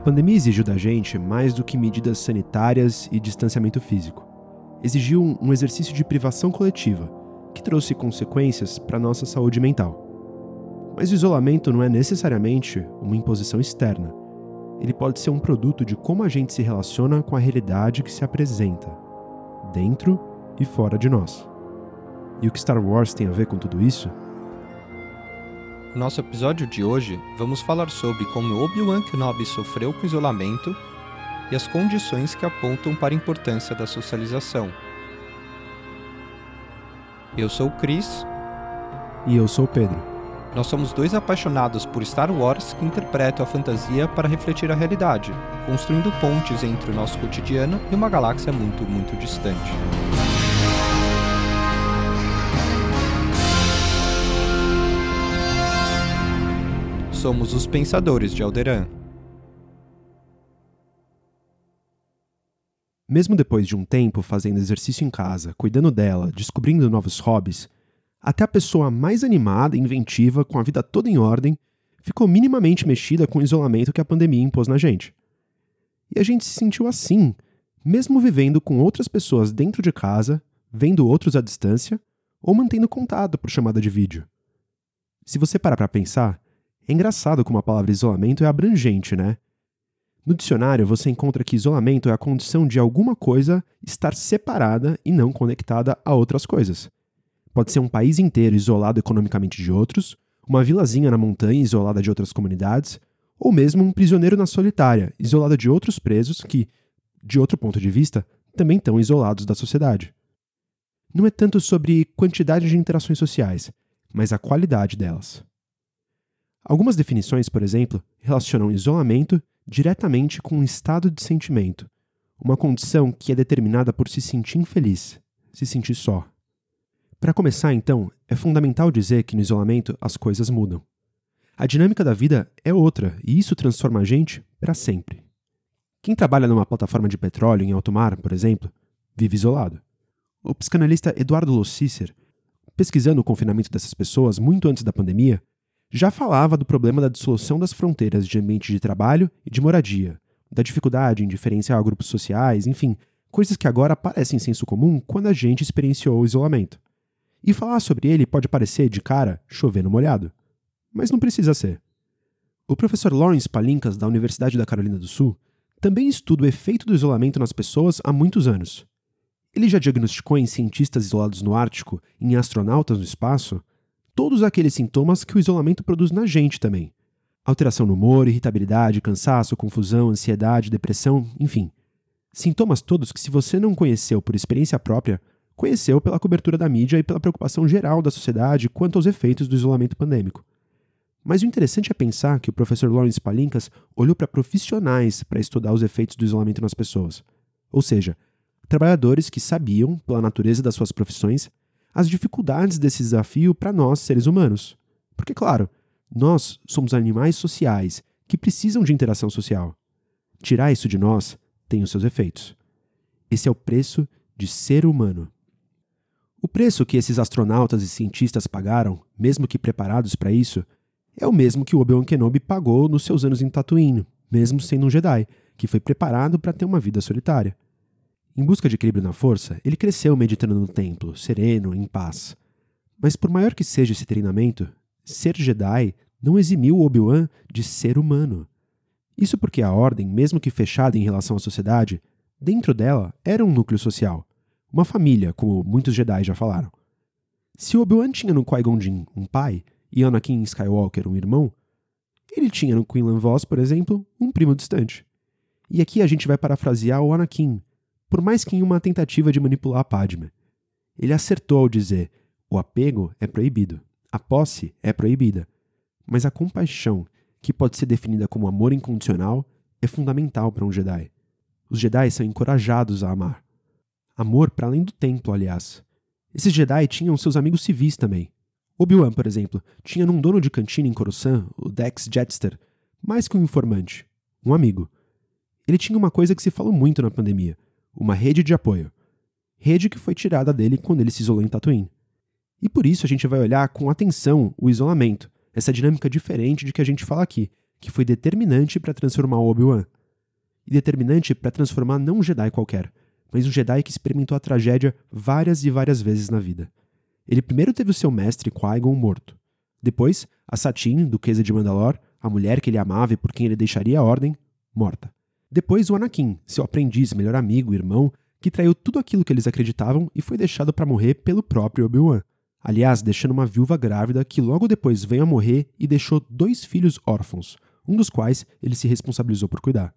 A pandemia exigiu da gente mais do que medidas sanitárias e distanciamento físico. Exigiu um exercício de privação coletiva, que trouxe consequências para nossa saúde mental. Mas o isolamento não é necessariamente uma imposição externa. Ele pode ser um produto de como a gente se relaciona com a realidade que se apresenta, dentro e fora de nós. E o que Star Wars tem a ver com tudo isso? No nosso episódio de hoje, vamos falar sobre como Obi-Wan Kenobi sofreu com isolamento e as condições que apontam para a importância da socialização. Eu sou o Chris. E eu sou o Pedro. Nós somos dois apaixonados por Star Wars que interpretam a fantasia para refletir a realidade, construindo pontes entre o nosso cotidiano e uma galáxia muito, muito distante. Somos os Pensadores de Alderan. Mesmo depois de um tempo fazendo exercício em casa, cuidando dela, descobrindo novos hobbies, até a pessoa mais animada e inventiva, com a vida toda em ordem, ficou minimamente mexida com o isolamento que a pandemia impôs na gente. E a gente se sentiu assim, mesmo vivendo com outras pessoas dentro de casa, vendo outros à distância ou mantendo contato por chamada de vídeo. Se você parar para pensar, é engraçado como a palavra isolamento é abrangente, né? No dicionário, você encontra que isolamento é a condição de alguma coisa estar separada e não conectada a outras coisas. Pode ser um país inteiro isolado economicamente de outros, uma vilazinha na montanha isolada de outras comunidades, ou mesmo um prisioneiro na solitária, isolado de outros presos que, de outro ponto de vista, também estão isolados da sociedade. Não é tanto sobre quantidade de interações sociais, mas a qualidade delas. Algumas definições, por exemplo, relacionam isolamento diretamente com um estado de sentimento, uma condição que é determinada por se sentir infeliz, se sentir só. Para começar, então, é fundamental dizer que no isolamento as coisas mudam. A dinâmica da vida é outra e isso transforma a gente para sempre. Quem trabalha numa plataforma de petróleo em alto mar, por exemplo, vive isolado. O psicanalista Eduardo Lossicer, pesquisando o confinamento dessas pessoas muito antes da pandemia, já falava do problema da dissolução das fronteiras de ambiente de trabalho e de moradia, da dificuldade em diferenciar grupos sociais, enfim, coisas que agora parecem senso comum quando a gente experienciou o isolamento. E falar sobre ele pode parecer, de cara, chover no molhado. Mas não precisa ser. O professor Lawrence Palinkas, da Universidade da Carolina do Sul, também estuda o efeito do isolamento nas pessoas há muitos anos. Ele já diagnosticou em cientistas isolados no Ártico e em astronautas no espaço todos aqueles sintomas que o isolamento produz na gente também. Alteração no humor, irritabilidade, cansaço, confusão, ansiedade, depressão, enfim. Sintomas todos que, se você não conheceu por experiência própria, conheceu pela cobertura da mídia e pela preocupação geral da sociedade quanto aos efeitos do isolamento pandêmico. Mas o interessante é pensar que o professor Lawrence Palinkas olhou para profissionais para estudar os efeitos do isolamento nas pessoas. Ou seja, trabalhadores que sabiam, pela natureza das suas profissões, as dificuldades desse desafio para nós, seres humanos. Porque, claro, nós somos animais sociais que precisam de interação social. Tirar isso de nós tem os seus efeitos. Esse é o preço de ser humano. O preço que esses astronautas e cientistas pagaram, mesmo que preparados para isso, é o mesmo que Obi-Wan Kenobi pagou nos seus anos em Tatooine, mesmo sendo um Jedi, que foi preparado para ter uma vida solitária. Em busca de equilíbrio na força, ele cresceu meditando no templo, sereno, em paz. Mas por maior que seja esse treinamento, ser Jedi não eximiu Obi-Wan de ser humano. Isso porque a ordem, mesmo que fechada em relação à sociedade, dentro dela era um núcleo social, uma família, como muitos Jedi já falaram. Se Obi-Wan tinha no Qui-Gon Jinn um pai e Anakin Skywalker um irmão, ele tinha no Quinlan Vos, por exemplo, um primo distante. E aqui a gente vai parafrasear o Anakin, por mais que em uma tentativa de manipular a Padme. Ele acertou ao dizer: o apego é proibido, a posse é proibida, mas a compaixão, que pode ser definida como amor incondicional, é fundamental para um Jedi. Os Jedi são encorajados a amar. Amor para além do templo, aliás. Esses Jedi tinham seus amigos civis também. Obi-Wan, por exemplo, tinha num dono de cantina em Coruscant, o Dex Jetster, mais que um informante, um amigo. Ele tinha uma coisa que se falou muito na pandemia – uma rede de apoio. Rede que foi tirada dele quando ele se isolou em Tatooine. E por isso a gente vai olhar com atenção o isolamento, essa dinâmica diferente de que a gente fala aqui, que foi determinante para transformar Obi-Wan. E determinante para transformar não um Jedi qualquer, mas um Jedi que experimentou a tragédia várias e várias vezes na vida. Ele primeiro teve o seu mestre Qui-Gon morto. Depois, a Satine, duquesa de Mandalor, a mulher que ele amava e por quem ele deixaria a ordem, morta. Depois o Anakin, seu aprendiz, melhor amigo, irmão, que traiu tudo aquilo que eles acreditavam e foi deixado para morrer pelo próprio Obi-Wan. Aliás, deixando uma viúva grávida que logo depois veio a morrer e deixou dois filhos órfãos, um dos quais ele se responsabilizou por cuidar.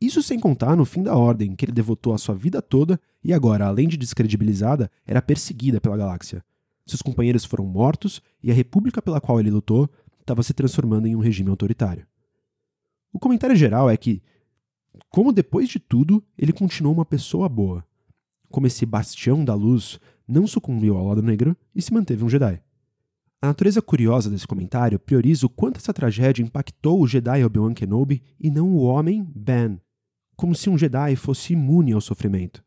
Isso sem contar no fim da ordem, que ele devotou a sua vida toda e agora, além de descredibilizada, era perseguida pela galáxia. Seus companheiros foram mortos e a república pela qual ele lutou estava se transformando em um regime autoritário. O comentário geral é que, como depois de tudo, ele continuou uma pessoa boa. Como esse bastião da luz não sucumbiu ao lado negro e se manteve um Jedi. A natureza curiosa desse comentário prioriza o quanto essa tragédia impactou o Jedi Obi-Wan Kenobi e não o homem Ben, como se um Jedi fosse imune ao sofrimento.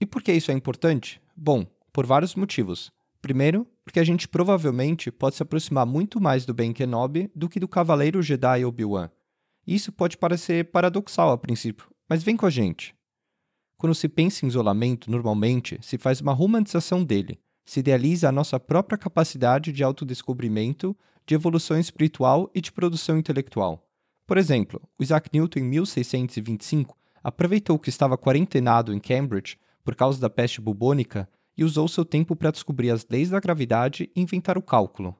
E por que isso é importante? Bom, por vários motivos. Primeiro, porque a gente provavelmente pode se aproximar muito mais do Ben Kenobi do que do Cavaleiro Jedi Obi-Wan. Isso pode parecer paradoxal a princípio, mas vem com a gente. Quando se pensa em isolamento, normalmente se faz uma romantização dele, se idealiza a nossa própria capacidade de autodescobrimento, de evolução espiritual e de produção intelectual. Por exemplo, Isaac Newton, em 1625, aproveitou que estava quarentenado em Cambridge por causa da peste bubônica e usou seu tempo para descobrir as leis da gravidade e inventar o cálculo.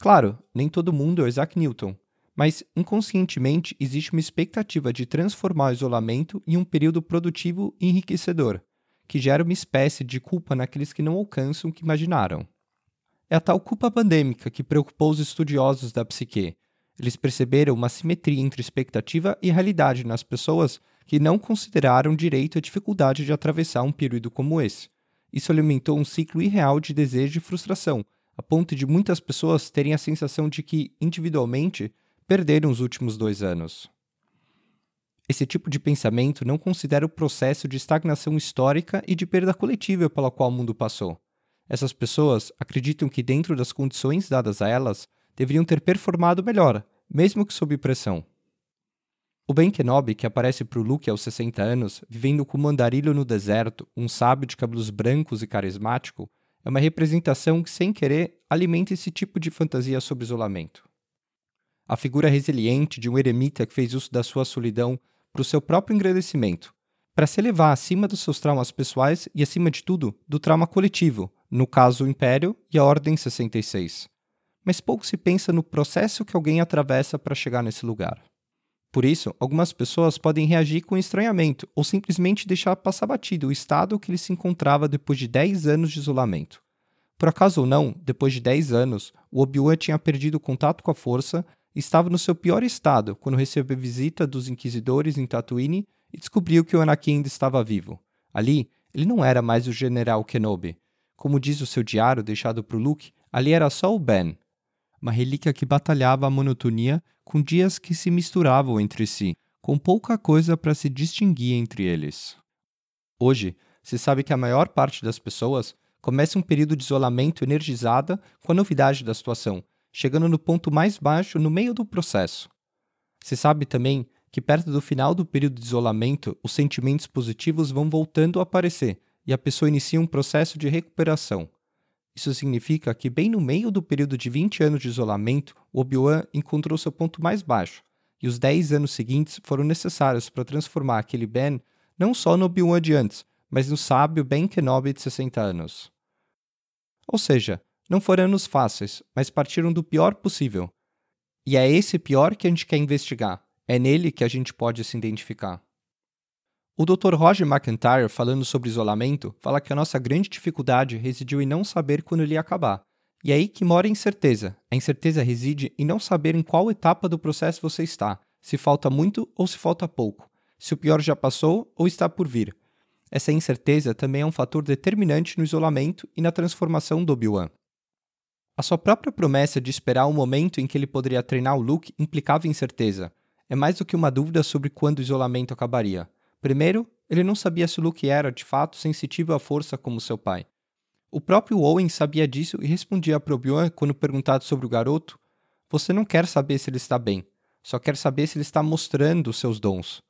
Claro, nem todo mundo é Isaac Newton, mas inconscientemente existe uma expectativa de transformar o isolamento em um período produtivo e enriquecedor, que gera uma espécie de culpa naqueles que não alcançam o que imaginaram. É a tal culpa pandêmica que preocupou os estudiosos da psique. Eles perceberam uma simetria entre expectativa e realidade nas pessoas que não consideraram direito a dificuldade de atravessar um período como esse isso alimentou um ciclo irreal de desejo e frustração, a ponto de muitas pessoas terem a sensação de que, individualmente, perderam os últimos dois anos. Esse tipo de pensamento não considera o processo de estagnação histórica e de perda coletiva pela qual o mundo passou. Essas pessoas acreditam que, dentro das condições dadas a elas, deveriam ter performado melhor, mesmo que sob pressão. O Ben Kenobi, que aparece para o Luke aos 60 anos, vivendo como andarilho no deserto, um sábio de cabelos brancos e carismático, é uma representação que, sem querer, alimenta esse tipo de fantasia sobre isolamento. A figura resiliente de um eremita que fez uso da sua solidão para o seu próprio engrandecimento, para se elevar acima dos seus traumas pessoais e, acima de tudo, do trauma coletivo, no caso o Império e a Ordem 66. Mas pouco se pensa no processo que alguém atravessa para chegar nesse lugar. Por isso, algumas pessoas podem reagir com estranhamento ou simplesmente deixar passar batido o estado que ele se encontrava depois de 10 anos de isolamento. Por acaso ou não, depois de 10 anos, o Obi-Wan tinha perdido o contato com a força estava no seu pior estado quando recebeu visita dos inquisidores em Tatooine e descobriu que o Anakin ainda estava vivo. Ali, ele não era mais o General Kenobi. Como diz o seu diário deixado para Luke, ali era só o Ben, uma relíquia que batalhava a monotonia com dias que se misturavam entre si, com pouca coisa para se distinguir entre eles. Hoje, se sabe que a maior parte das pessoas começa um período de isolamento energizada com a novidade da situação, chegando no ponto mais baixo no meio do processo. Se sabe também que perto do final do período de isolamento, os sentimentos positivos vão voltando a aparecer e a pessoa inicia um processo de recuperação. Isso significa que, bem no meio do período de 20 anos de isolamento, o Obi-Wan encontrou seu ponto mais baixo, e os 10 anos seguintes foram necessários para transformar aquele Ben não só no Obi-Wan de antes, mas no sábio Ben Kenobi de 60 anos. Ou seja, não foram anos fáceis, mas partiram do pior possível. E é esse pior que a gente quer investigar. É nele que a gente pode se identificar. O Dr. Roger McIntyre, falando sobre isolamento, fala que a nossa grande dificuldade residiu em não saber quando ele ia acabar. E é aí que mora a incerteza. A incerteza reside em não saber em qual etapa do processo você está, se falta muito ou se falta pouco, se o pior já passou ou está por vir. Essa incerteza também é um fator determinante no isolamento e na transformação do Obi-Wan. A sua própria promessa de esperar o momento em que ele poderia treinar o Luke implicava incerteza. É mais do que uma dúvida sobre quando o isolamento acabaria. Primeiro, ele não sabia se Luke era, de fato, sensitivo à força como seu pai. O próprio Owen sabia disso e respondia a Obi-Wan quando perguntado sobre o garoto: Você não quer saber se ele está bem, só quer saber se ele está mostrando seus dons.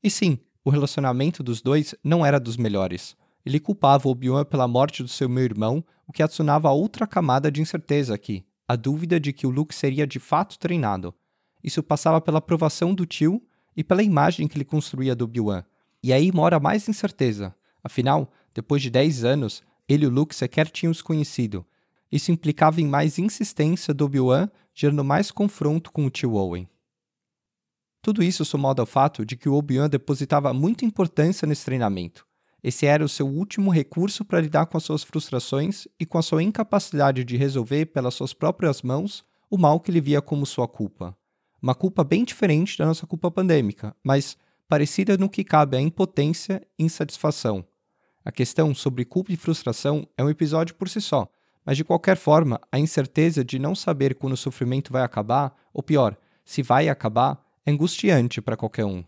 E sim, o relacionamento dos dois não era dos melhores. Ele culpava Obi-Wan pela morte do seu meu irmão, o que adicionava outra camada de incerteza aqui, a dúvida de que o Luke seria de fato treinado. Isso passava pela aprovação do tio e pela imagem que ele construía do Obi-Wan. E aí mora mais incerteza. Afinal, depois de 10 anos, ele e o Luke sequer tinham se conhecido. Isso implicava em mais insistência do Obi-Wan, gerando mais confronto com o tio Owen. Tudo isso somado ao fato de que o Obi-Wan depositava muita importância nesse treinamento. Esse era o seu último recurso para lidar com as suas frustrações e com a sua incapacidade de resolver pelas suas próprias mãos o mal que ele via como sua culpa. Uma culpa bem diferente da nossa culpa pandêmica, mas parecida no que cabe à impotência e insatisfação. A questão sobre culpa e frustração é um episódio por si só, mas de qualquer forma, a incerteza de não saber quando o sofrimento vai acabar, ou pior, se vai acabar, é angustiante para qualquer um.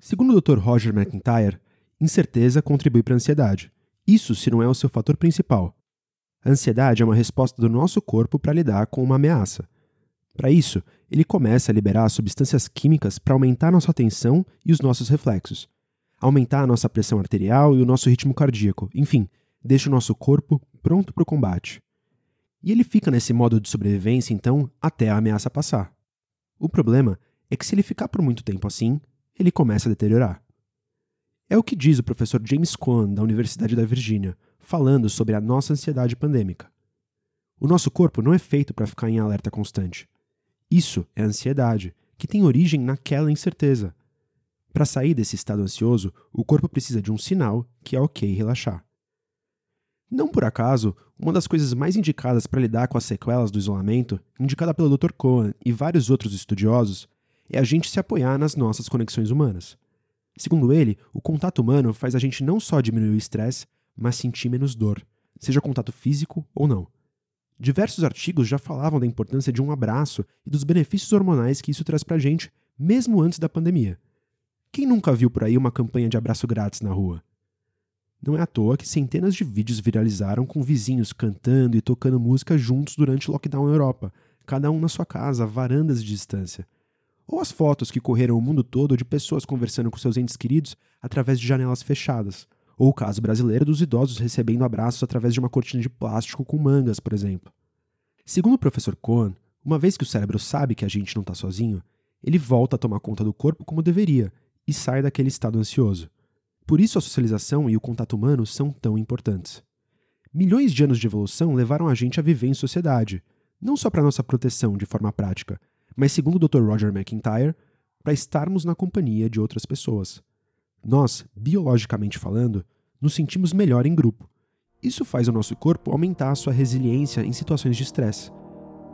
Segundo o Dr. Roger McIntyre, incerteza contribui para a ansiedade. Isso se não é o seu fator principal. A ansiedade é uma resposta do nosso corpo para lidar com uma ameaça. Para isso, ele começa a liberar substâncias químicas para aumentar nossa atenção e os nossos reflexos, aumentar a nossa pressão arterial e o nosso ritmo cardíaco, enfim, deixa o nosso corpo pronto para o combate. E ele fica nesse modo de sobrevivência, então, até a ameaça passar. O problema é que se ele ficar por muito tempo assim, ele começa a deteriorar. É o que diz o professor James Cohen, da Universidade da Virgínia, falando sobre a nossa ansiedade pandêmica. O nosso corpo não é feito para ficar em alerta constante. Isso é ansiedade, que tem origem naquela incerteza. Para sair desse estado ansioso, o corpo precisa de um sinal que é ok relaxar. Não por acaso, uma das coisas mais indicadas para lidar com as sequelas do isolamento, indicada pelo Dr. Cohen e vários outros estudiosos, é a gente se apoiar nas nossas conexões humanas. Segundo ele, o contato humano faz a gente não só diminuir o estresse, mas sentir menos dor, seja contato físico ou não. Diversos artigos já falavam da importância de um abraço e dos benefícios hormonais que isso traz pra gente, mesmo antes da pandemia. Quem nunca viu por aí uma campanha de abraço grátis na rua? Não é à toa que centenas de vídeos viralizaram com vizinhos cantando e tocando música juntos durante o lockdown na Europa, cada um na sua casa, varandas de distância ou as fotos que correram o mundo todo de pessoas conversando com seus entes queridos através de janelas fechadas, ou o caso brasileiro dos idosos recebendo abraços através de uma cortina de plástico com mangas, por exemplo. Segundo o professor Cohen, uma vez que o cérebro sabe que a gente não está sozinho, ele volta a tomar conta do corpo como deveria e sai daquele estado ansioso. Por isso a socialização e o contato humano são tão importantes. Milhões de anos de evolução levaram a gente a viver em sociedade, não só para nossa proteção de forma prática, mas segundo o Dr. Roger McIntyre, para estarmos na companhia de outras pessoas. Nós, biologicamente falando, nos sentimos melhor em grupo. Isso faz o nosso corpo aumentar a sua resiliência em situações de estresse.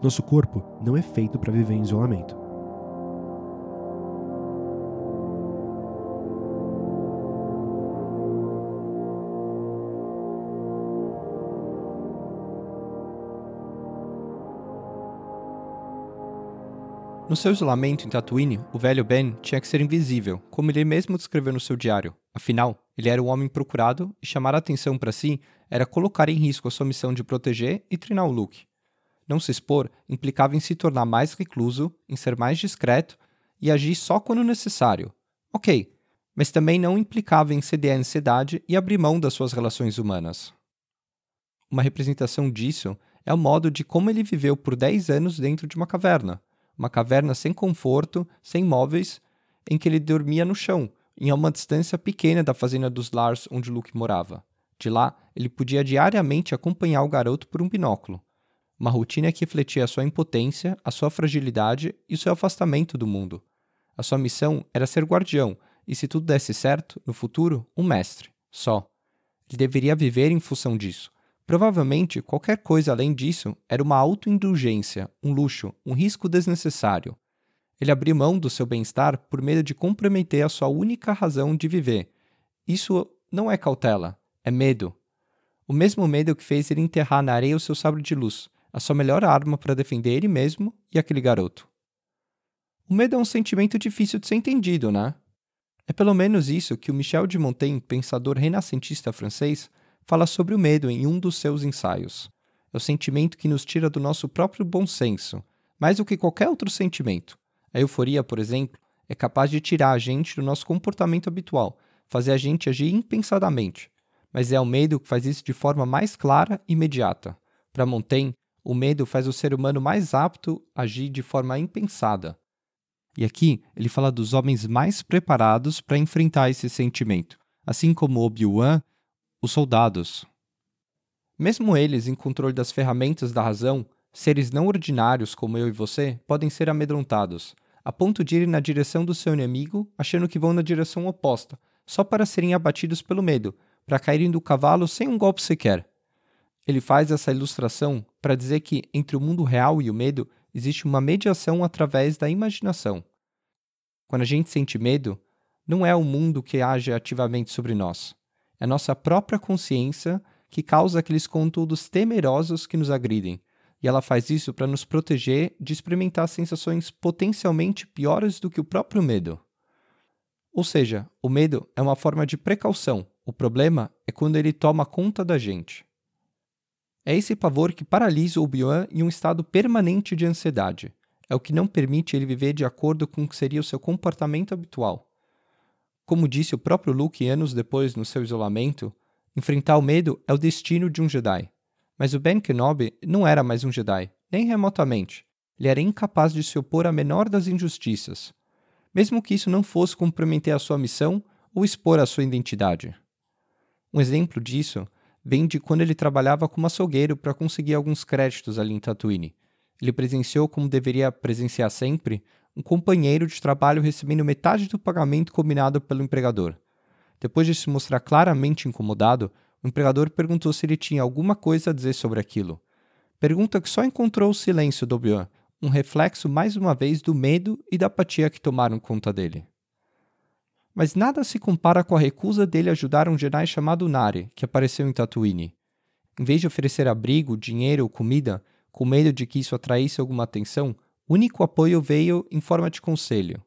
Nosso corpo não é feito para viver em isolamento. No seu isolamento em Tatooine, o velho Ben tinha que ser invisível, como ele mesmo descreveu no seu diário. Afinal, ele era um homem procurado e chamar a atenção para si era colocar em risco a sua missão de proteger e treinar o Luke. Não se expor implicava em se tornar mais recluso, em ser mais discreto e agir só quando necessário. Ok, mas também não implicava em ceder à ansiedade e abrir mão das suas relações humanas. Uma representação disso é o modo de como ele viveu por 10 anos dentro de uma caverna uma caverna sem conforto, sem móveis, em que ele dormia no chão, em uma distância pequena da fazenda dos Lars onde Luke morava. De lá, ele podia diariamente acompanhar o garoto por um binóculo. Uma rotina que refletia a sua impotência, a sua fragilidade e o seu afastamento do mundo. A sua missão era ser guardião e, se tudo desse certo, no futuro, um mestre. Só. Ele deveria viver em função disso, Provavelmente, qualquer coisa além disso era uma autoindulgência, um luxo, um risco desnecessário. Ele abriu mão do seu bem-estar por medo de comprometer a sua única razão de viver. Isso não é cautela, é medo. O mesmo medo que fez ele enterrar na areia o seu sabre de luz, a sua melhor arma para defender ele mesmo e aquele garoto. O medo é um sentimento difícil de ser entendido, né? É pelo menos isso que o Michel de Montaigne, pensador renascentista francês, fala sobre o medo em um dos seus ensaios. É o sentimento que nos tira do nosso próprio bom senso, mais do que qualquer outro sentimento. A euforia, por exemplo, é capaz de tirar a gente do nosso comportamento habitual, fazer a gente agir impensadamente. Mas é o medo que faz isso de forma mais clara e imediata. Para Montaigne, o medo faz o ser humano mais apto a agir de forma impensada. E aqui ele fala dos homens mais preparados para enfrentar esse sentimento, assim como Obi-Wan, os soldados. Mesmo eles, em controle das ferramentas da razão, seres não ordinários como eu e você, podem ser amedrontados, a ponto de irem na direção do seu inimigo, achando que vão na direção oposta, só para serem abatidos pelo medo, para caírem do cavalo sem um golpe sequer. Ele faz essa ilustração para dizer que entre o mundo real e o medo existe uma mediação através da imaginação. Quando a gente sente medo, não é o mundo que age ativamente sobre nós. É nossa própria consciência que causa aqueles conteúdos temerosos que nos agridem, e ela faz isso para nos proteger de experimentar sensações potencialmente piores do que o próprio medo. Ou seja, o medo é uma forma de precaução, o problema é quando ele toma conta da gente. É esse pavor que paralisa o Obi-Wan em um estado permanente de ansiedade. É o que não permite ele viver de acordo com o que seria o seu comportamento habitual. Como disse o próprio Luke anos depois no seu isolamento, enfrentar o medo é o destino de um Jedi. Mas o Ben Kenobi não era mais um Jedi, nem remotamente. Ele era incapaz de se opor à menor das injustiças, mesmo que isso não fosse comprometer a sua missão ou expor a sua identidade. Um exemplo disso vem de quando ele trabalhava como açougueiro para conseguir alguns créditos ali em Tatooine. Ele presenciou, como deveria presenciar sempre, um companheiro de trabalho recebendo metade do pagamento combinado pelo empregador. Depois de se mostrar claramente incomodado, o empregador perguntou se ele tinha alguma coisa a dizer sobre aquilo. Pergunta que só encontrou o silêncio do Obi-Wan, um reflexo mais uma vez do medo e da apatia que tomaram conta dele. Mas nada se compara com a recusa dele ajudar um Jedi chamado Nari, que apareceu em Tatooine. Em vez de oferecer abrigo, dinheiro ou comida, com medo de que isso atraísse alguma atenção, único apoio veio em forma de conselho.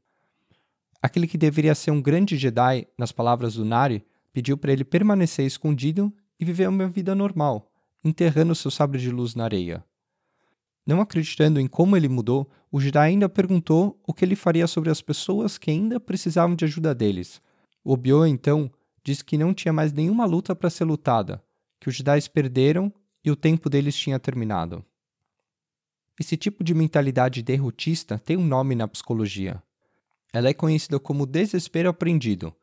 Aquele que deveria ser um grande Jedi, nas palavras do Nari, pediu para ele permanecer escondido e viver uma vida normal, enterrando seu sabre de luz na areia. Não acreditando em como ele mudou, o Jedi ainda perguntou o que ele faria sobre as pessoas que ainda precisavam de ajuda deles. O Obi-Wan, então, disse que não tinha mais nenhuma luta para ser lutada, que os Jedi perderam e o tempo deles tinha terminado. Esse tipo de mentalidade derrotista tem um nome na psicologia. Ela é conhecida como desespero aprendido,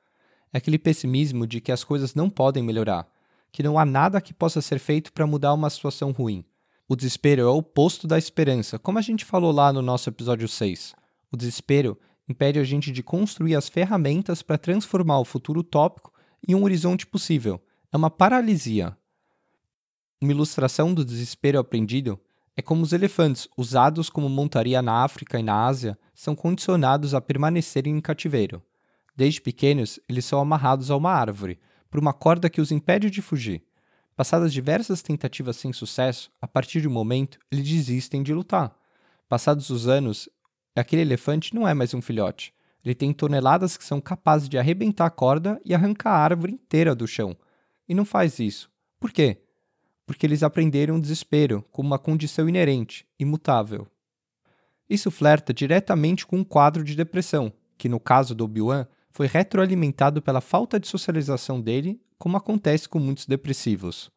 é aquele pessimismo de que as coisas não podem melhorar, que não há nada que possa ser feito para mudar uma situação ruim. O desespero é o oposto da esperança, como a gente falou lá no nosso episódio 6. O desespero impede a gente de construir as ferramentas para transformar o futuro utópico em um horizonte possível. É uma paralisia. Uma ilustração do desespero aprendido é como os elefantes, usados como montaria na África e na Ásia, são condicionados a permanecerem em cativeiro. Desde pequenos, eles são amarrados a uma árvore, por uma corda que os impede de fugir. Passadas diversas tentativas sem sucesso, a partir de um momento, eles desistem de lutar. Passados os anos, aquele elefante não é mais um filhote. Ele tem toneladas que são capazes de arrebentar a corda e arrancar a árvore inteira do chão. E não faz isso. Por quê? Porque eles aprenderam o desespero como uma condição inerente, imutável. Isso flerta diretamente com um quadro de depressão, que no caso do Obi-Wan foi retroalimentado pela falta de socialização dele, como acontece com muitos depressivos.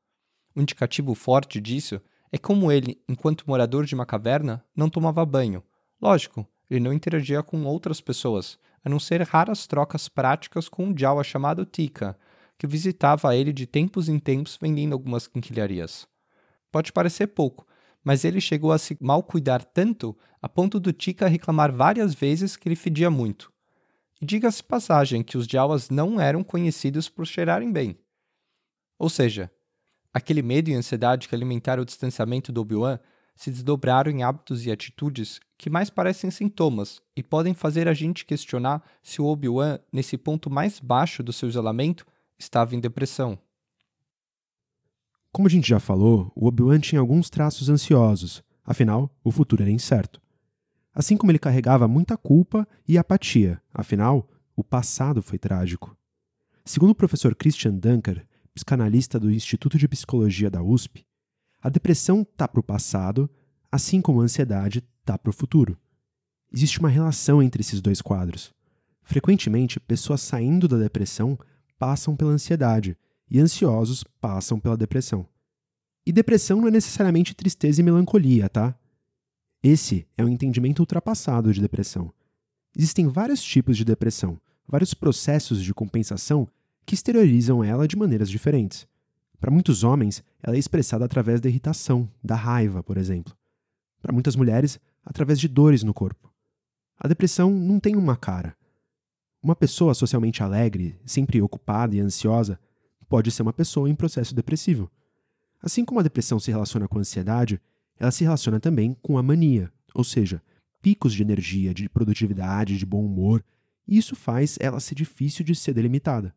Um indicativo forte disso é como ele, enquanto morador de uma caverna, não tomava banho. Lógico, ele não interagia com outras pessoas, a não ser raras trocas práticas com um Jawa chamado Tika, que visitava ele de tempos em tempos vendendo algumas quinquilharias. Pode parecer pouco, mas ele chegou a se mal cuidar tanto a ponto do Tika reclamar várias vezes que ele fedia muito. Diga-se passagem que os Jawas não eram conhecidos por cheirarem bem. Ou seja, aquele medo e ansiedade que alimentaram o distanciamento do Obi-Wan se desdobraram em hábitos e atitudes que mais parecem sintomas e podem fazer a gente questionar se o Obi-Wan, nesse ponto mais baixo do seu isolamento, estava em depressão. Como a gente já falou, o Obi-Wan tinha alguns traços ansiosos, afinal, o futuro era incerto assim como ele carregava muita culpa e apatia, afinal, o passado foi trágico. Segundo o professor Christian Dunker, psicanalista do Instituto de Psicologia da USP, A depressão está para o passado, assim como a ansiedade está para o futuro. Existe uma relação entre esses dois quadros. Frequentemente, pessoas saindo da depressão passam pela ansiedade e ansiosos passam pela depressão. E depressão não é necessariamente tristeza e melancolia, tá? Esse é um entendimento ultrapassado de depressão. Existem vários tipos de depressão, vários processos de compensação que exteriorizam ela de maneiras diferentes. Para muitos homens, ela é expressada através da irritação, da raiva, por exemplo. Para muitas mulheres, através de dores no corpo. A depressão não tem uma cara. Uma pessoa socialmente alegre, sempre ocupada e ansiosa, pode ser uma pessoa em processo depressivo. Assim como a depressão se relaciona com a ansiedade, ela se relaciona também com a mania, ou seja, picos de energia, de produtividade, de bom humor, e isso faz ela ser difícil de ser delimitada.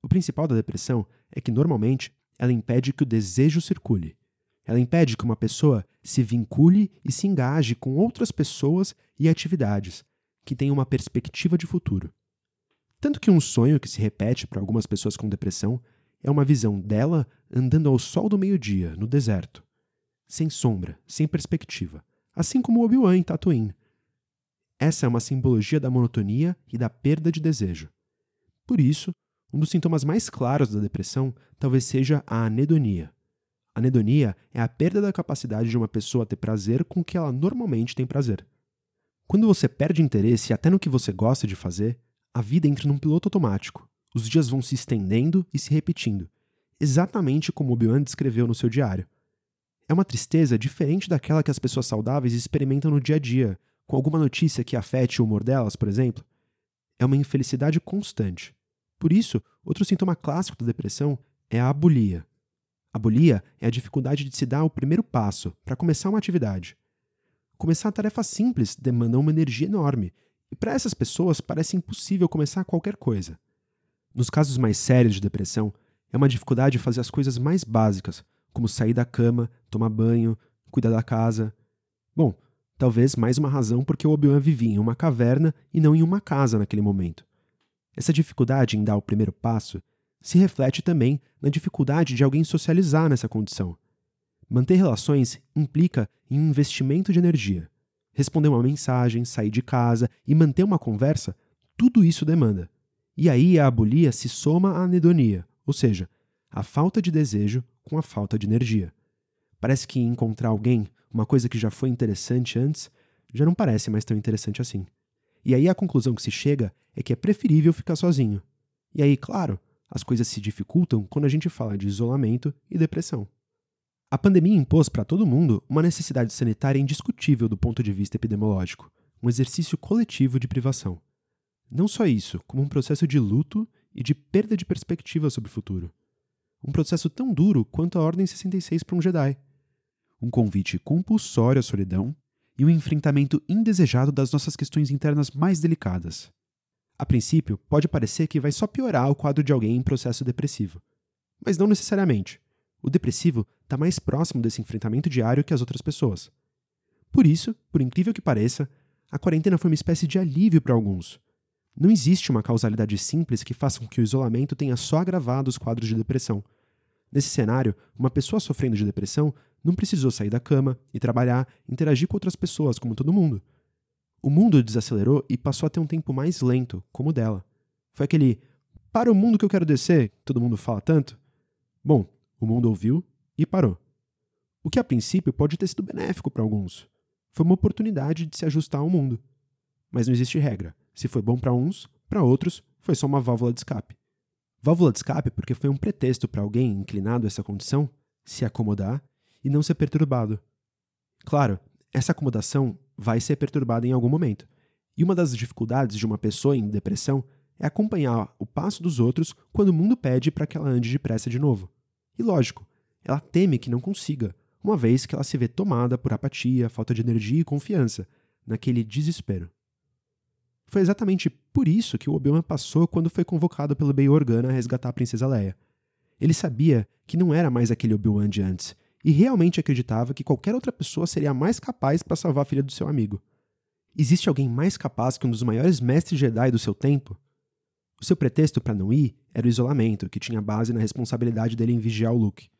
O principal da depressão é que, normalmente, ela impede que o desejo circule. Ela impede que uma pessoa se vincule e se engaje com outras pessoas e atividades que tenham uma perspectiva de futuro. Tanto que um sonho que se repete para algumas pessoas com depressão é uma visão dela andando ao sol do meio-dia, no deserto, sem sombra, sem perspectiva, assim como Obi-Wan em Tatooine. Essa é uma simbologia da monotonia e da perda de desejo. Por isso, um dos sintomas mais claros da depressão talvez seja a anedonia. Anedonia é a perda da capacidade de uma pessoa ter prazer com o que ela normalmente tem prazer. Quando você perde interesse até no que você gosta de fazer, a vida entra num piloto automático. Os dias vão se estendendo e se repetindo, exatamente como Obi-Wan descreveu no seu diário. É uma tristeza diferente daquela que as pessoas saudáveis experimentam no dia a dia, com alguma notícia que afete o humor delas, por exemplo. É uma infelicidade constante. Por isso, outro sintoma clássico da depressão é a abulia. A abulia é a dificuldade de se dar o primeiro passo para começar uma atividade. Começar a tarefa simples demanda uma energia enorme, e para essas pessoas parece impossível começar qualquer coisa. Nos casos mais sérios de depressão, é uma dificuldade fazer as coisas mais básicas, como sair da cama, tomar banho, cuidar da casa. Bom, talvez mais uma razão porque o Obi-Wan vivia em uma caverna e não em uma casa naquele momento. Essa dificuldade em dar o primeiro passo se reflete também na dificuldade de alguém socializar nessa condição. Manter relações implica em um investimento de energia. Responder uma mensagem, sair de casa e manter uma conversa, tudo isso demanda. E aí a abulia se soma à anedonia, ou seja, a falta de desejo com a falta de energia. Parece que encontrar alguém, uma coisa que já foi interessante antes, já não parece mais tão interessante assim. E aí a conclusão que se chega é que é preferível ficar sozinho. E aí, claro, as coisas se dificultam quando a gente fala de isolamento e depressão. A pandemia impôs para todo mundo uma necessidade sanitária indiscutível do ponto de vista epidemiológico, um exercício coletivo de privação. Não só isso, como um processo de luto e de perda de perspectiva sobre o futuro. Um processo tão duro quanto a Ordem 66 para um Jedi. Um convite compulsório à solidão e um enfrentamento indesejado das nossas questões internas mais delicadas. A princípio, pode parecer que vai só piorar o quadro de alguém em processo depressivo. Mas não necessariamente. O depressivo está mais próximo desse enfrentamento diário que as outras pessoas. Por isso, por incrível que pareça, a quarentena foi uma espécie de alívio para alguns. Não existe uma causalidade simples que faça com que o isolamento tenha só agravado os quadros de depressão. Nesse cenário, uma pessoa sofrendo de depressão não precisou sair da cama e trabalhar, interagir com outras pessoas, como todo mundo. O mundo desacelerou e passou a ter um tempo mais lento, como o dela. Foi aquele para o mundo que eu quero descer, que todo mundo fala tanto. Bom, o mundo ouviu e parou. O que a princípio pode ter sido benéfico para alguns. Foi uma oportunidade de se ajustar ao mundo. Mas não existe regra. Se foi bom para uns, para outros, foi só uma válvula de escape. Válvula de escape porque foi um pretexto para alguém inclinado a essa condição se acomodar e não ser perturbado. Claro, essa acomodação vai ser perturbada em algum momento. E uma das dificuldades de uma pessoa em depressão é acompanhar o passo dos outros quando o mundo pede para que ela ande depressa de novo. E lógico, ela teme que não consiga, uma vez que ela se vê tomada por apatia, falta de energia e confiança, naquele desespero. Foi exatamente por isso que o Obi-Wan passou quando foi convocado pelo Bail Organa a resgatar a princesa Leia. Ele sabia que não era mais aquele Obi-Wan de antes, e realmente acreditava que qualquer outra pessoa seria mais capaz para salvar a filha do seu amigo. Existe alguém mais capaz que um dos maiores mestres Jedi do seu tempo? O seu pretexto para não ir era o isolamento, que tinha base na responsabilidade dele em vigiar o Luke.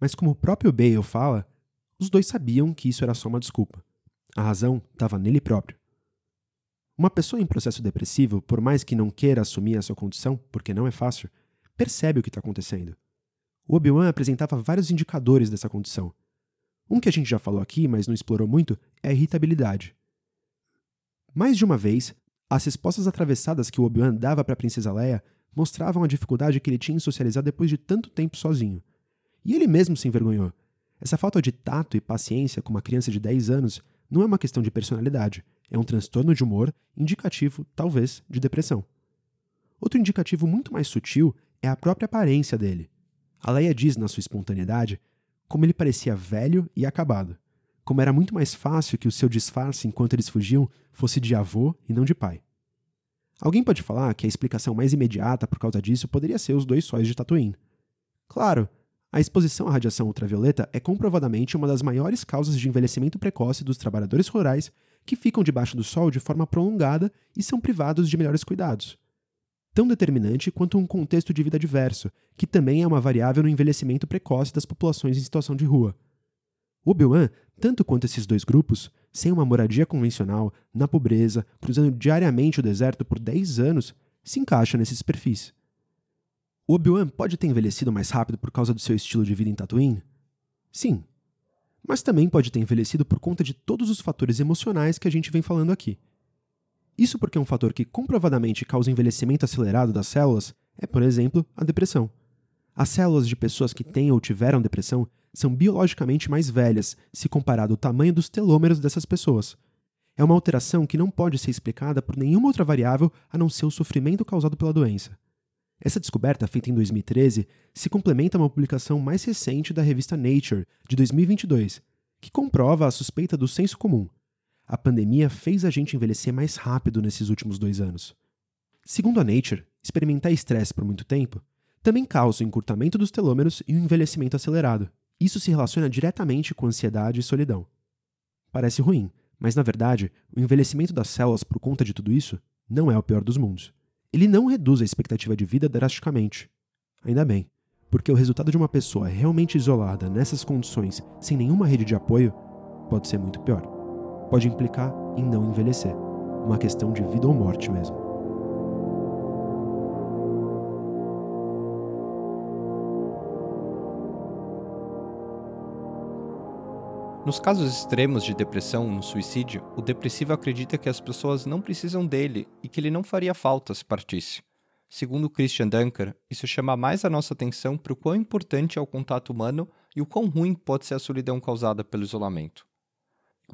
Mas como o próprio Bale fala, os dois sabiam que isso era só uma desculpa. A razão estava nele próprio. Uma pessoa em processo depressivo, por mais que não queira assumir a sua condição, porque não é fácil, percebe o que está acontecendo. O Obi-Wan apresentava vários indicadores dessa condição. Um que a gente já falou aqui, mas não explorou muito, é a irritabilidade. Mais de uma vez, as respostas atravessadas que Obi-Wan dava para a princesa Leia mostravam a dificuldade que ele tinha em socializar depois de tanto tempo sozinho. E ele mesmo se envergonhou. Essa falta de tato e paciência com uma criança de 10 anos não é uma questão de personalidade, é um transtorno de humor indicativo, talvez, de depressão. Outro indicativo muito mais sutil é a própria aparência dele. A Leia diz na sua espontaneidade como ele parecia velho e acabado, como era muito mais fácil que o seu disfarce enquanto eles fugiam fosse de avô e não de pai. Alguém pode falar que a explicação mais imediata por causa disso poderia ser os dois sóis de Tatooine. Claro, a exposição à radiação ultravioleta é comprovadamente uma das maiores causas de envelhecimento precoce dos trabalhadores rurais que ficam debaixo do sol de forma prolongada e são privados de melhores cuidados. Tão determinante quanto um contexto de vida diverso, que também é uma variável no envelhecimento precoce das populações em situação de rua. O Obi-Wan, tanto quanto esses dois grupos, sem uma moradia convencional, na pobreza, cruzando diariamente o deserto por 10 anos, se encaixa nesses perfis. O Obi-Wan pode ter envelhecido mais rápido por causa do seu estilo de vida em Tatooine? Sim. Mas também pode ter envelhecido por conta de todos os fatores emocionais que a gente vem falando aqui. Isso porque um fator que comprovadamente causa envelhecimento acelerado das células é, por exemplo, a depressão. As células de pessoas que têm ou tiveram depressão são biologicamente mais velhas se comparado ao tamanho dos telômeros dessas pessoas. É uma alteração que não pode ser explicada por nenhuma outra variável a não ser o sofrimento causado pela doença. Essa descoberta, feita em 2013, se complementa a uma publicação mais recente da revista Nature, de 2022, que comprova a suspeita do senso comum. A pandemia fez a gente envelhecer mais rápido nesses últimos dois anos. Segundo a Nature, experimentar estresse por muito tempo também causa o encurtamento dos telômeros e o envelhecimento acelerado. Isso se relaciona diretamente com ansiedade e solidão. Parece ruim, mas na verdade, o envelhecimento das células por conta de tudo isso não é o pior dos mundos ele não reduz a expectativa de vida drasticamente. Ainda bem, porque o resultado de uma pessoa realmente isolada nessas condições, sem nenhuma rede de apoio, pode ser muito pior. Pode implicar em não envelhecer, uma questão de vida ou morte mesmo. Nos casos extremos de depressão no suicídio, o depressivo acredita que as pessoas não precisam dele e que ele não faria falta se partisse. Segundo Christian Dunker, isso chama mais a nossa atenção para o quão importante é o contato humano e o quão ruim pode ser a solidão causada pelo isolamento.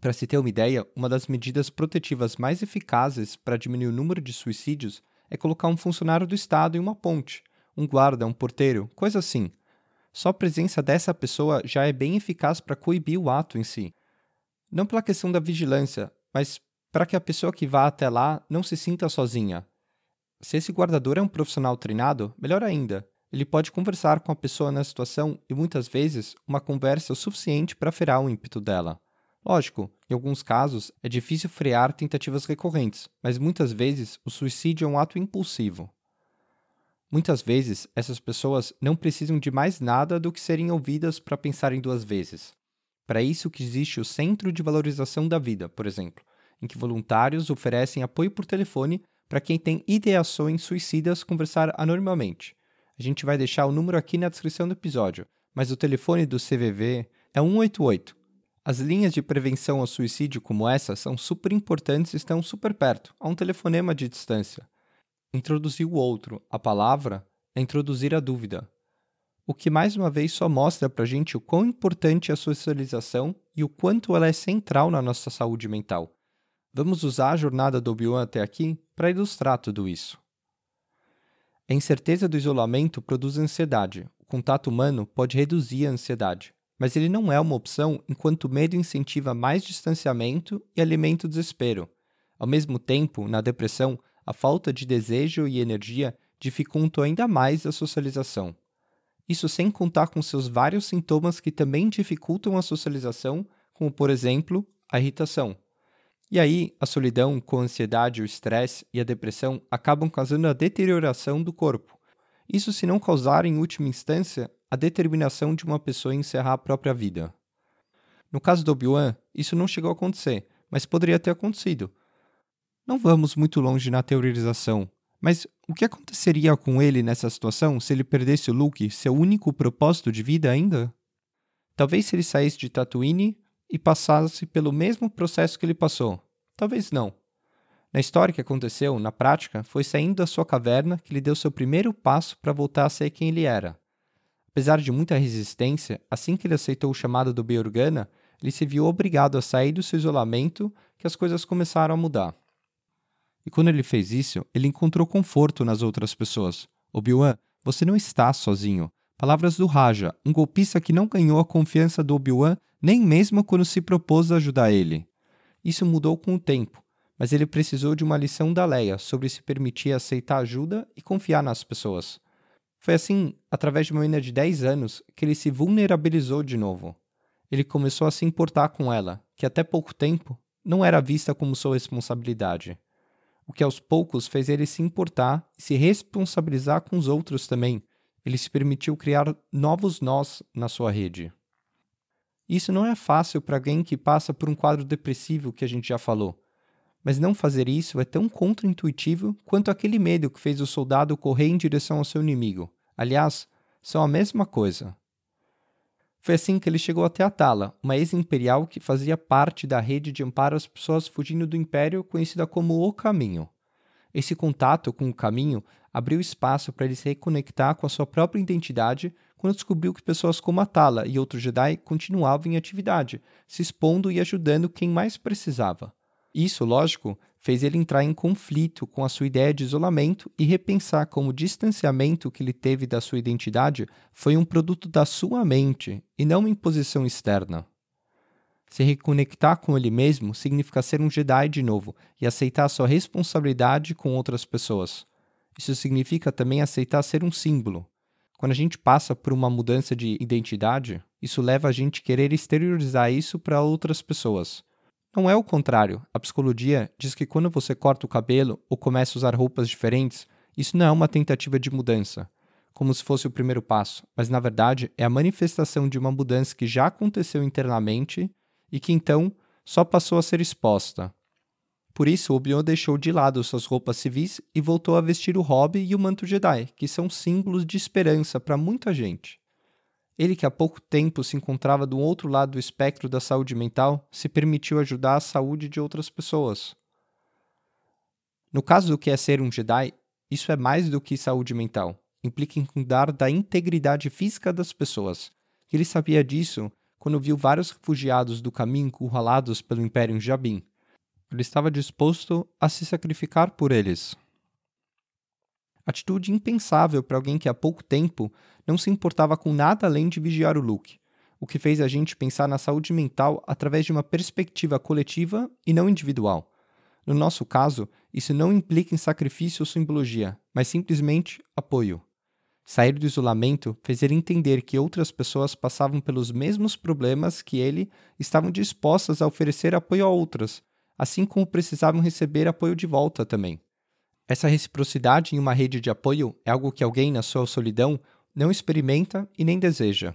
Para se ter uma ideia, uma das medidas protetivas mais eficazes para diminuir o número de suicídios é colocar um funcionário do Estado em uma ponte, um guarda, um porteiro, coisa assim, só a presença dessa pessoa já é bem eficaz para coibir o ato em si. Não pela questão da vigilância, mas para que a pessoa que vá até lá não se sinta sozinha. Se esse guardador é um profissional treinado, melhor ainda. Ele pode conversar com a pessoa na situação e muitas vezes uma conversa é o suficiente para ferar o ímpeto dela. Lógico, em alguns casos é difícil frear tentativas recorrentes, mas muitas vezes o suicídio é um ato impulsivo. Muitas vezes, essas pessoas não precisam de mais nada do que serem ouvidas para pensarem duas vezes. Para isso que existe o Centro de Valorização da Vida, por exemplo, em que voluntários oferecem apoio por telefone para quem tem ideações suicidas conversar anonimamente. A gente vai deixar o número aqui na descrição do episódio, mas o telefone do CVV é 188. As linhas de prevenção ao suicídio como essa são super importantes e estão super perto, a um telefonema de distância. Introduzir o outro, a palavra, é introduzir a dúvida. O que mais uma vez só mostra para a gente o quão importante é a socialização e o quanto ela é central na nossa saúde mental. Vamos usar a jornada do Obi-Wan até aqui para ilustrar tudo isso. A incerteza do isolamento produz ansiedade. O contato humano pode reduzir a ansiedade, mas ele não é uma opção enquanto o medo incentiva mais distanciamento e alimenta o desespero. Ao mesmo tempo, na depressão, a falta de desejo e energia dificultam ainda mais a socialização. Isso sem contar com seus vários sintomas que também dificultam a socialização, como, por exemplo, a irritação. E aí, a solidão, com a ansiedade, o estresse e a depressão acabam causando a deterioração do corpo. Isso se não causar, em última instância, a determinação de uma pessoa encerrar a própria vida. No caso do Obi-Wan, isso não chegou a acontecer, mas poderia ter acontecido. Não vamos muito longe na teorização, mas o que aconteceria com ele nessa situação se ele perdesse o Luke, seu único propósito de vida ainda? Talvez se ele saísse de Tatooine e passasse pelo mesmo processo que ele passou. Talvez não. Na história que aconteceu, na prática, foi saindo da sua caverna que ele deu seu primeiro passo para voltar a ser quem ele era. Apesar de muita resistência, assim que ele aceitou o chamado do Beorgana, ele se viu obrigado a sair do seu isolamento que as coisas começaram a mudar. E quando ele fez isso, ele encontrou conforto nas outras pessoas. Obi-Wan, você não está sozinho. Palavras do Raja, um golpista que não ganhou a confiança do Obi-Wan nem mesmo quando se propôs a ajudar ele. Isso mudou com o tempo, mas ele precisou de uma lição da Leia sobre se permitir aceitar ajuda e confiar nas pessoas. Foi assim, através de uma menina de 10 anos, que ele se vulnerabilizou de novo. Ele começou a se importar com ela, que até pouco tempo não era vista como sua responsabilidade. O que aos poucos fez ele se importar e se responsabilizar com os outros também. Ele se permitiu criar novos nós na sua rede. Isso não é fácil para alguém que passa por um quadro depressivo que a gente já falou. Mas não fazer isso é tão contraintuitivo quanto aquele medo que fez o soldado correr em direção ao seu inimigo. Aliás, são a mesma coisa. Foi assim que ele chegou até a Tala, uma ex-imperial que fazia parte da rede de amparo às pessoas fugindo do Império, conhecida como O Caminho. Esse contato com o Caminho abriu espaço para ele se reconectar com a sua própria identidade quando descobriu que pessoas como a Tala e outros Jedi continuavam em atividade, se expondo e ajudando quem mais precisava. Isso, lógico, fez ele entrar em conflito com a sua ideia de isolamento e repensar como o distanciamento que ele teve da sua identidade foi um produto da sua mente e não uma imposição externa. Se reconectar com ele mesmo significa ser um Jedi de novo e aceitar sua responsabilidade com outras pessoas. Isso significa também aceitar ser um símbolo. Quando a gente passa por uma mudança de identidade, isso leva a gente querer exteriorizar isso para outras pessoas. Não é o contrário. A psicologia diz que quando você corta o cabelo ou começa a usar roupas diferentes, isso não é uma tentativa de mudança, como se fosse o primeiro passo, mas na verdade é a manifestação de uma mudança que já aconteceu internamente e que então só passou a ser exposta. Por isso, Obi-Wan deixou de lado suas roupas civis e voltou a vestir o hobby e o manto Jedi, que são símbolos de esperança para muita gente. Ele, que há pouco tempo se encontrava do outro lado do espectro da saúde mental, se permitiu ajudar a saúde de outras pessoas. No caso do que é ser um Jedi, isso é mais do que saúde mental. Implica em cuidar da integridade física das pessoas. Ele sabia disso quando viu vários refugiados do caminho encurralados pelo Império Jabim. Ele estava disposto a se sacrificar por eles. Atitude impensável para alguém que há pouco tempo não se importava com nada além de vigiar o Luke, o que fez a gente pensar na saúde mental através de uma perspectiva coletiva e não individual. No nosso caso, isso não implica em sacrifício ou simbologia, mas simplesmente apoio. Sair do isolamento fez ele entender que outras pessoas passavam pelos mesmos problemas que ele estavam dispostas a oferecer apoio a outras, assim como precisavam receber apoio de volta também. Essa reciprocidade em uma rede de apoio é algo que alguém, na sua solidão, não experimenta e nem deseja.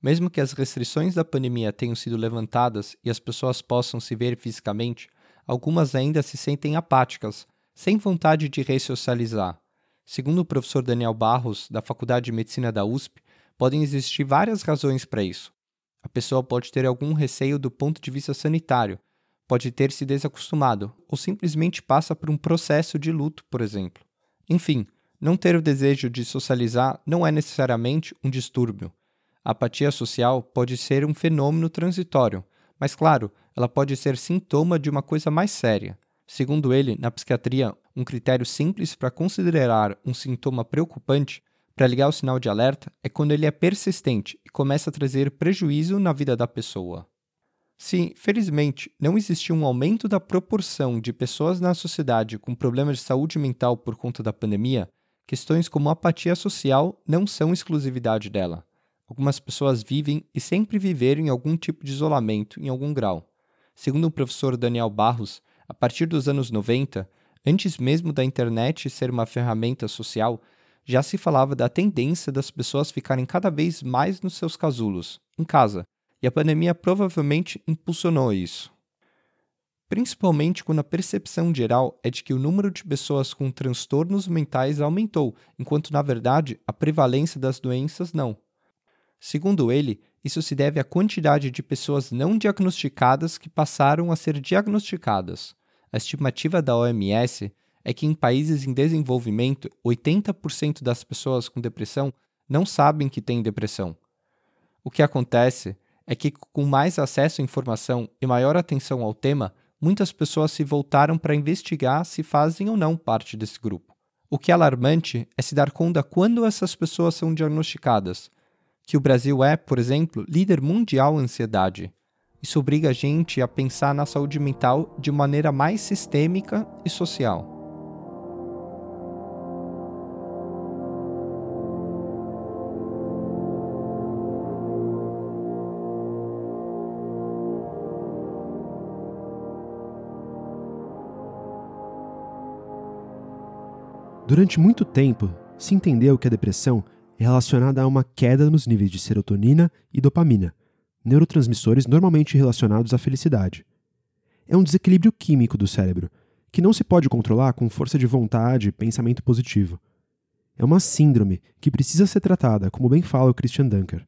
Mesmo que as restrições da pandemia tenham sido levantadas e as pessoas possam se ver fisicamente, algumas ainda se sentem apáticas, sem vontade de ressocializar. Segundo o professor Daniel Barros, da Faculdade de Medicina da USP, podem existir várias razões para isso. A pessoa pode ter algum receio do ponto de vista sanitário, pode ter se desacostumado ou simplesmente passa por um processo de luto, por exemplo. Enfim, não ter o desejo de socializar não é necessariamente um distúrbio. A apatia social pode ser um fenômeno transitório, mas, claro, ela pode ser sintoma de uma coisa mais séria. Segundo ele, na psiquiatria, um critério simples para considerar um sintoma preocupante para ligar o sinal de alerta é quando ele é persistente e começa a trazer prejuízo na vida da pessoa. Se, felizmente, não existiu um aumento da proporção de pessoas na sociedade com problemas de saúde mental por conta da pandemia, questões como apatia social não são exclusividade dela. Algumas pessoas vivem e sempre viveram em algum tipo de isolamento, em algum grau. Segundo o professor Daniel Barros, a partir dos anos 90, antes mesmo da internet ser uma ferramenta social, já se falava da tendência das pessoas ficarem cada vez mais nos seus casulos, em casa, e a pandemia provavelmente impulsionou isso. Principalmente quando a percepção geral é de que o número de pessoas com transtornos mentais aumentou, enquanto na verdade a prevalência das doenças não. Segundo ele, isso se deve à quantidade de pessoas não diagnosticadas que passaram a ser diagnosticadas. A estimativa da OMS é que em países em desenvolvimento, 80% das pessoas com depressão não sabem que têm depressão. O que acontece é que, com mais acesso à informação e maior atenção ao tema, muitas pessoas se voltaram para investigar se fazem ou não parte desse grupo. O que é alarmante é se dar conta quando essas pessoas são diagnosticadas. Que o Brasil é, por exemplo, líder mundial em ansiedade. Isso obriga a gente a pensar na saúde mental de maneira mais sistêmica e social. Durante muito tempo, se entendeu que a depressão é relacionada a uma queda nos níveis de serotonina e dopamina, neurotransmissores normalmente relacionados à felicidade. É um desequilíbrio químico do cérebro, que não se pode controlar com força de vontade e pensamento positivo. É uma síndrome que precisa ser tratada, como bem fala o Christian Dunker.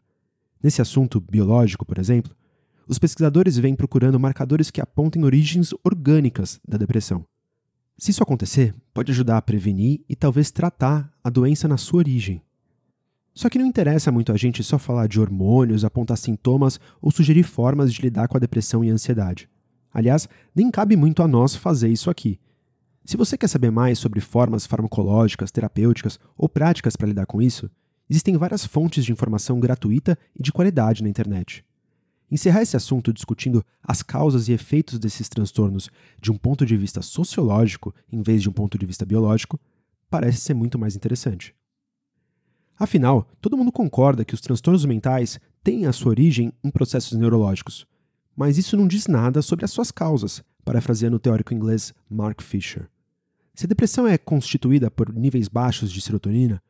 Nesse assunto biológico, por exemplo, os pesquisadores vêm procurando marcadores que apontem origens orgânicas da depressão. Se isso acontecer, pode ajudar a prevenir e talvez tratar a doença na sua origem. Só que não interessa muito a gente só falar de hormônios, apontar sintomas ou sugerir formas de lidar com a depressão e a ansiedade. Aliás, nem cabe muito a nós fazer isso aqui. Se você quer saber mais sobre formas farmacológicas, terapêuticas ou práticas para lidar com isso, existem várias fontes de informação gratuita e de qualidade na internet. Encerrar esse assunto discutindo as causas e efeitos desses transtornos de um ponto de vista sociológico, em vez de um ponto de vista biológico, parece ser muito mais interessante. Afinal, todo mundo concorda que os transtornos mentais têm a sua origem em processos neurológicos, mas isso não diz nada sobre as suas causas, parafraseando o teórico inglês Mark Fisher. Se a depressão é constituída por níveis baixos de serotonina,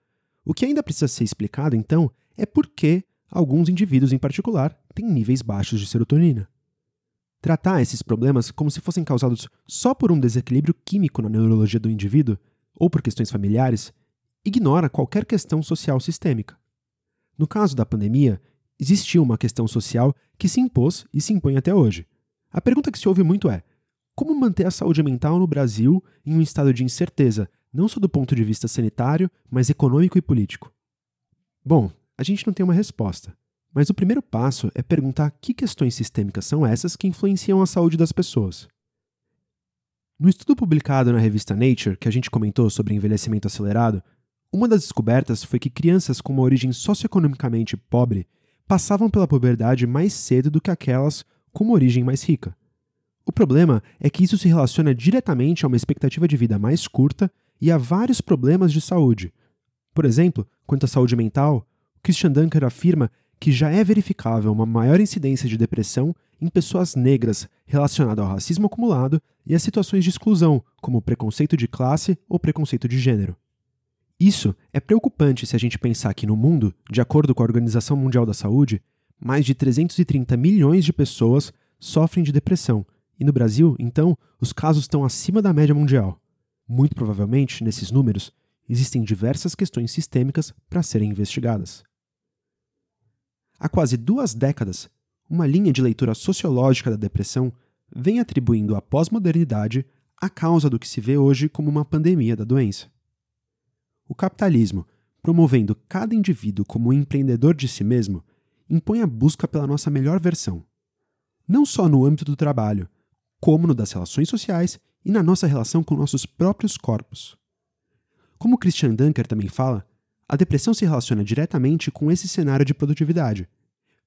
o que ainda precisa ser explicado, então, é por que alguns indivíduos em particular têm níveis baixos de serotonina. Tratar esses problemas como se fossem causados só por um desequilíbrio químico na neurologia do indivíduo ou por questões familiares ignora qualquer questão social sistêmica. No caso da pandemia, existiu uma questão social que se impôs e se impõe até hoje. A pergunta que se ouve muito é: como manter a saúde mental no Brasil em um estado de incerteza, não só do ponto de vista sanitário, mas econômico e político? Bom, a gente não tem uma resposta. Mas o primeiro passo é perguntar que questões sistêmicas são essas que influenciam a saúde das pessoas. No estudo publicado na revista Nature, que a gente comentou sobre envelhecimento acelerado, uma das descobertas foi que crianças com uma origem socioeconomicamente pobre passavam pela puberdade mais cedo do que aquelas com uma origem mais rica. O problema é que isso se relaciona diretamente a uma expectativa de vida mais curta e a vários problemas de saúde. Por exemplo, quanto à saúde mental, Christian Dunker afirma que já é verificável uma maior incidência de depressão em pessoas negras relacionada ao racismo acumulado e a situações de exclusão, como preconceito de classe ou preconceito de gênero. Isso é preocupante se a gente pensar que no mundo, de acordo com a Organização Mundial da Saúde, mais de 330 milhões de pessoas sofrem de depressão, e no Brasil, então, os casos estão acima da média mundial. Muito provavelmente, nesses números, existem diversas questões sistêmicas para serem investigadas. Há quase duas décadas, uma linha de leitura sociológica da depressão vem atribuindo à pós-modernidade a causa do que se vê hoje como uma pandemia da doença. O capitalismo, promovendo cada indivíduo como um empreendedor de si mesmo, impõe a busca pela nossa melhor versão. Não só no âmbito do trabalho, como no das relações sociais e na nossa relação com nossos próprios corpos. Como Christian Dunker também fala, a depressão se relaciona diretamente com esse cenário de produtividade,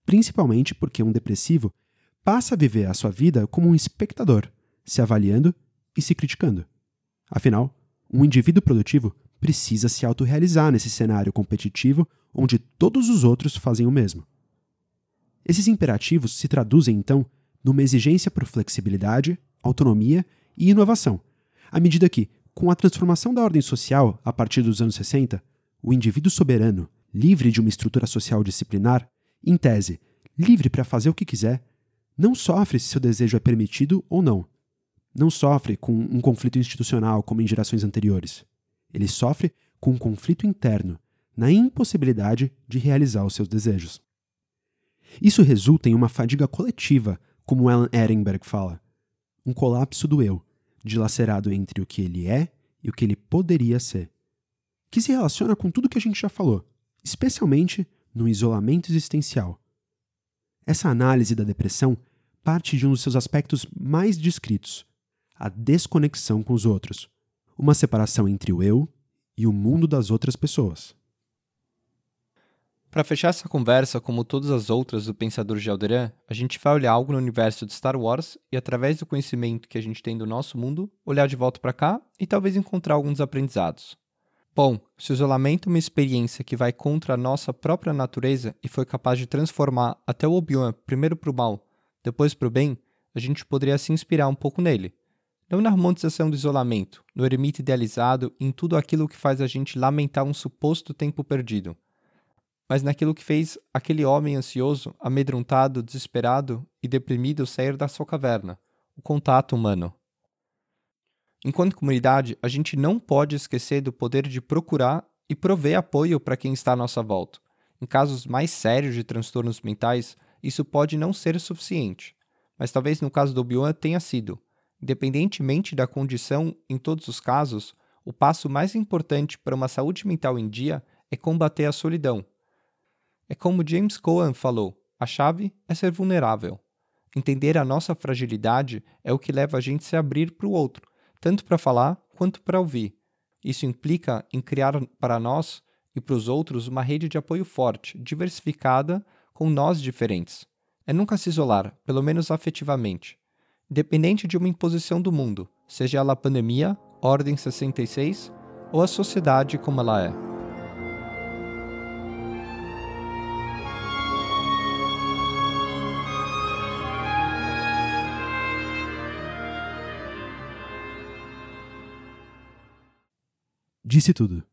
principalmente porque um depressivo passa a viver a sua vida como um espectador, se avaliando e se criticando. Afinal, um indivíduo produtivo precisa se autorrealizar nesse cenário competitivo onde todos os outros fazem o mesmo. Esses imperativos se traduzem, então, numa exigência por flexibilidade, autonomia e inovação, à medida que, com a transformação da ordem social a partir dos anos 60, o indivíduo soberano, livre de uma estrutura social disciplinar, em tese, livre para fazer o que quiser, não sofre se seu desejo é permitido ou não. Não sofre com um conflito institucional como em gerações anteriores. Ele sofre com um conflito interno, na impossibilidade de realizar os seus desejos. Isso resulta em uma fadiga coletiva, como Alan Ehrenberg fala, um colapso do eu, dilacerado entre o que ele é e o que ele poderia ser, que se relaciona com tudo que a gente já falou, especialmente no isolamento existencial. Essa análise da depressão parte de um dos seus aspectos mais descritos, a desconexão com os outros, uma separação entre o eu e o mundo das outras pessoas. Para fechar essa conversa, como todas as outras do pensador Gelderan, a gente vai olhar algo no universo de Star Wars e, através do conhecimento que a gente tem do nosso mundo, olhar de volta para cá e talvez encontrar alguns aprendizados. Bom, se o isolamento é uma experiência que vai contra a nossa própria natureza e foi capaz de transformar até o Obi-Wan primeiro para o mal, depois para o bem, a gente poderia se inspirar um pouco nele. Não na romantização do isolamento, no eremita idealizado em tudo aquilo que faz a gente lamentar um suposto tempo perdido mas naquilo que fez aquele homem ansioso, amedrontado, desesperado e deprimido sair da sua caverna o contato humano. Enquanto comunidade, a gente não pode esquecer do poder de procurar e prover apoio para quem está à nossa volta. Em casos mais sérios de transtornos mentais, isso pode não ser suficiente, mas talvez no caso do Obi-Wan tenha sido. Independentemente da condição, em todos os casos, o passo mais importante para uma saúde mental em dia é combater a solidão, é como James Cohen falou: a chave é ser vulnerável. Entender a nossa fragilidade é o que leva a gente a se abrir para o outro, tanto para falar quanto para ouvir. Isso implica em criar para nós e para os outros uma rede de apoio forte, diversificada, com nós diferentes. É nunca se isolar, pelo menos afetivamente. Independente de uma imposição do mundo, seja ela a pandemia, Ordem 66 ou a sociedade como ela é. Disse tudo.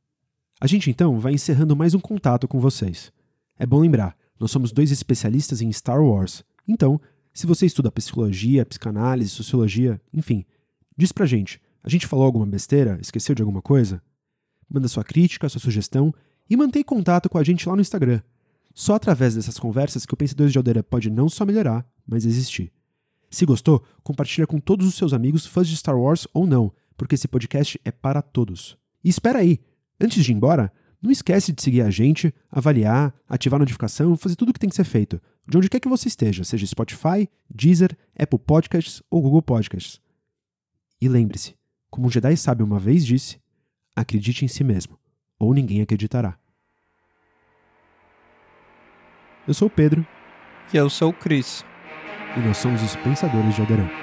A gente então vai encerrando mais um contato com vocês. É bom lembrar, nós somos dois especialistas em Star Wars. Então, se você estuda psicologia, psicanálise, sociologia, enfim, diz pra gente. A gente falou alguma besteira? Esqueceu de alguma coisa? Manda sua crítica, sua sugestão e mantém contato com a gente lá no Instagram. Só através dessas conversas que o Pensadores de Aldeira pode não só melhorar, mas existir. Se gostou, compartilha com todos os seus amigos fãs de Star Wars ou não, porque esse podcast é para todos. E espera aí, antes de ir embora, não esquece de seguir a gente, avaliar, ativar a notificação, fazer tudo o que tem que ser feito, de onde quer que você esteja, seja Spotify, Deezer, Apple Podcasts ou Google Podcasts. E lembre-se, como um Jedi sábio uma vez disse, acredite em si mesmo, ou ninguém acreditará. Eu sou o Pedro. E eu sou o Chris. E nós somos os Pensadores de Alderan.